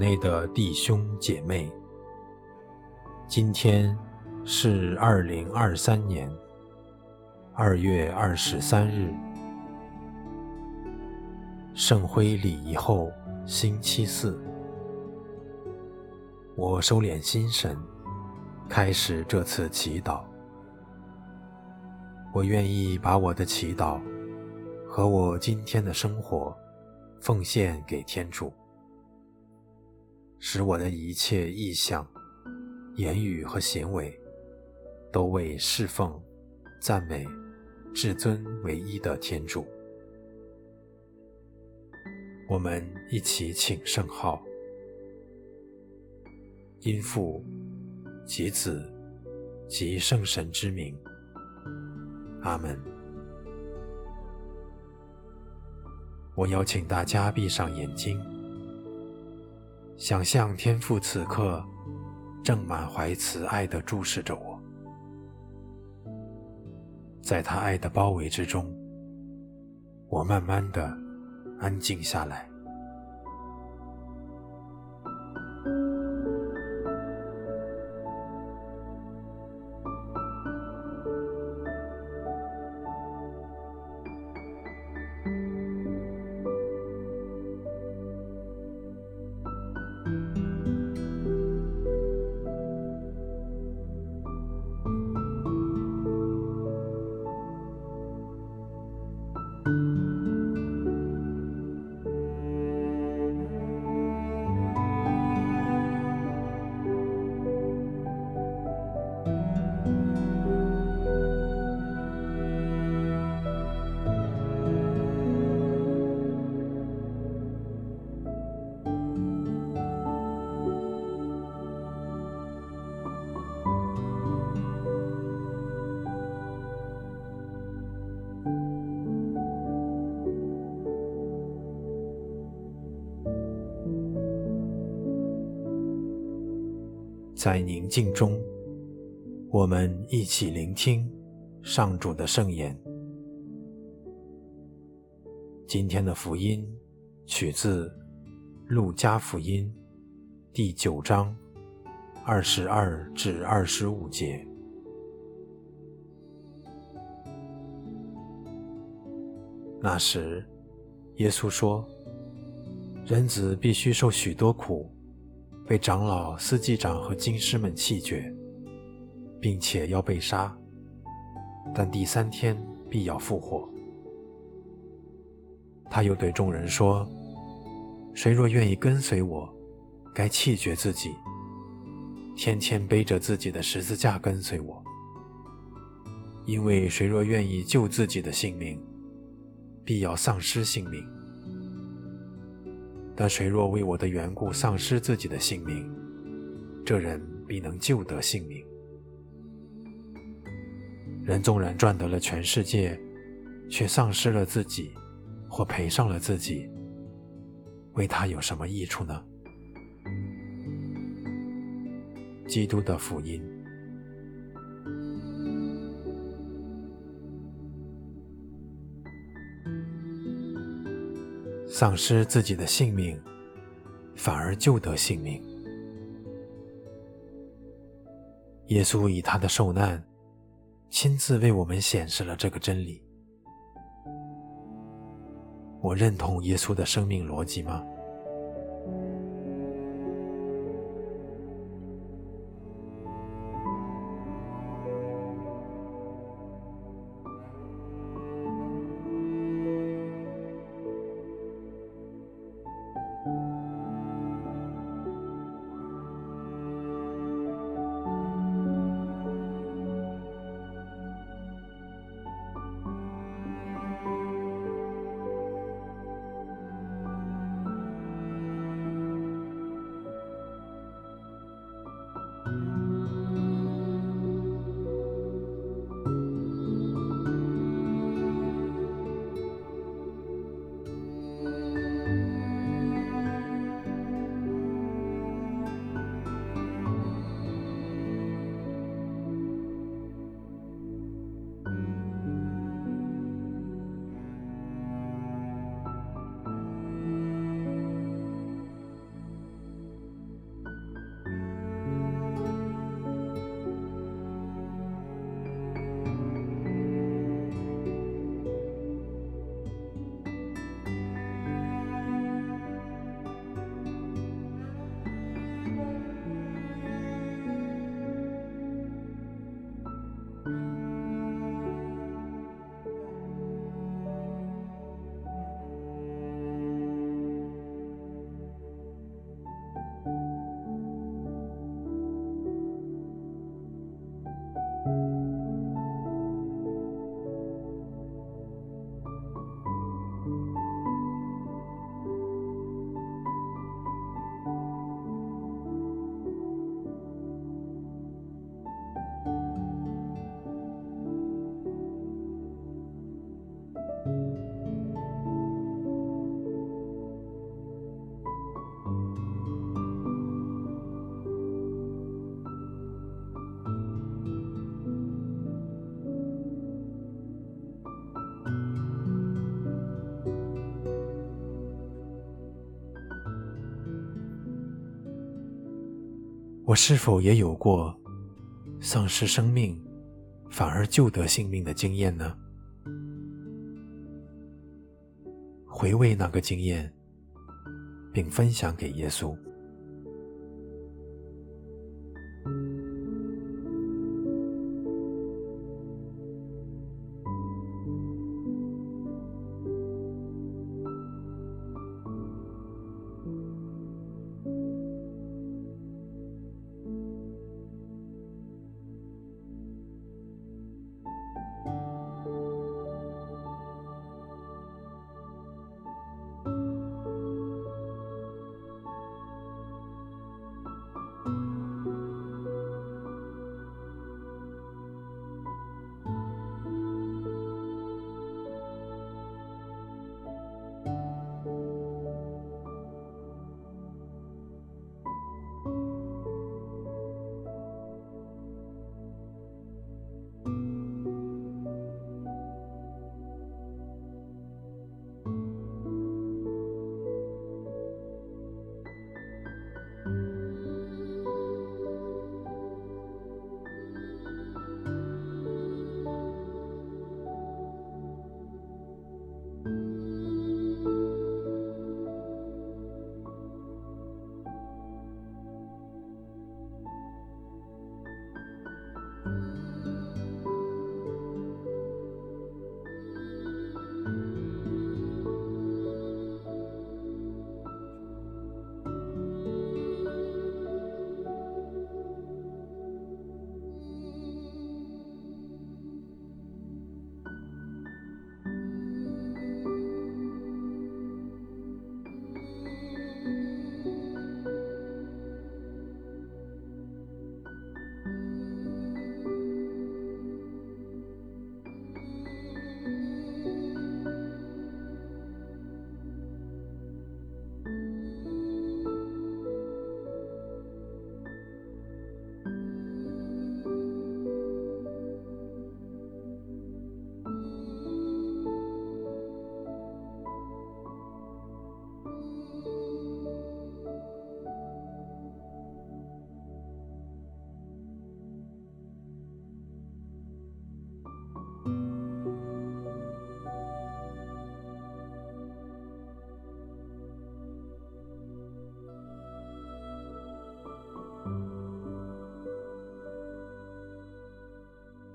内的弟兄姐妹，今天是二零二三年二月二十三日，圣辉礼仪后星期四。我收敛心神，开始这次祈祷。我愿意把我的祈祷和我今天的生活奉献给天主。使我的一切意向、言语和行为，都为侍奉、赞美至尊唯一的天主。我们一起请圣号：因父及子及圣神之名。阿门。我邀请大家闭上眼睛。想象天父此刻正满怀慈爱地注视着我，在他爱的包围之中，我慢慢地安静下来。在宁静中，我们一起聆听上主的圣言。今天的福音取自《路加福音》第九章二十二至二十五节。那时，耶稣说：“人子必须受许多苦。”被长老、司祭长和经师们弃绝，并且要被杀，但第三天必要复活。他又对众人说：“谁若愿意跟随我，该弃绝自己，天天背着自己的十字架跟随我。因为谁若愿意救自己的性命，必要丧失性命。”但谁若为我的缘故丧失自己的性命，这人必能救得性命。人纵然赚得了全世界，却丧失了自己，或赔上了自己，为他有什么益处呢？基督的福音。丧失自己的性命，反而救得性命。耶稣以他的受难，亲自为我们显示了这个真理。我认同耶稣的生命逻辑吗？我是否也有过丧失生命反而救得性命的经验呢？回味那个经验，并分享给耶稣。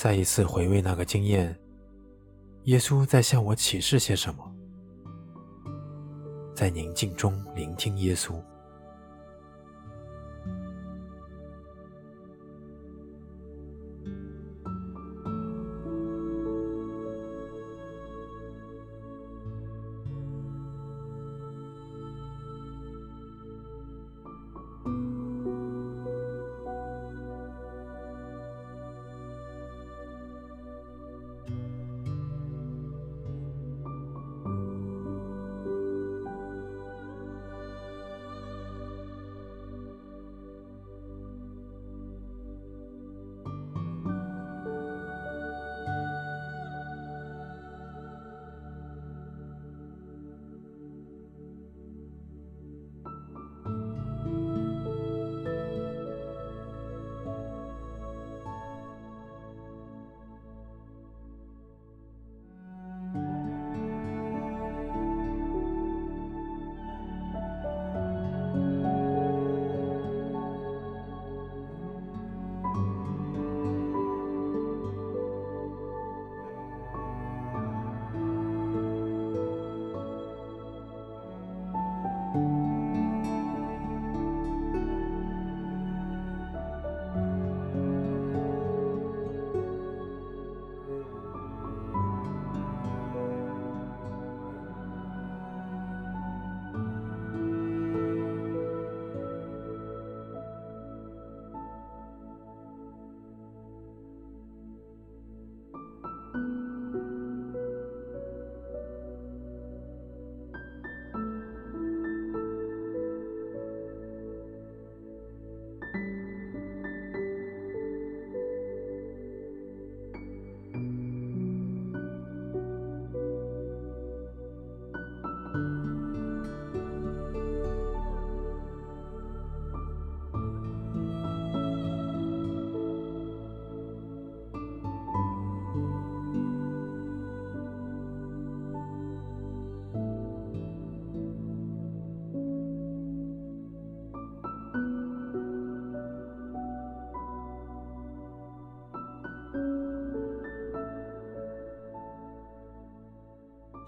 再一次回味那个经验，耶稣在向我启示些什么？在宁静中聆听耶稣。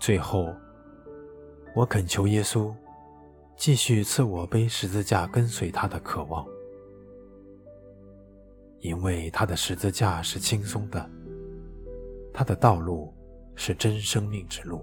最后，我恳求耶稣继续赐我背十字架跟随他的渴望，因为他的十字架是轻松的，他的道路是真生命之路。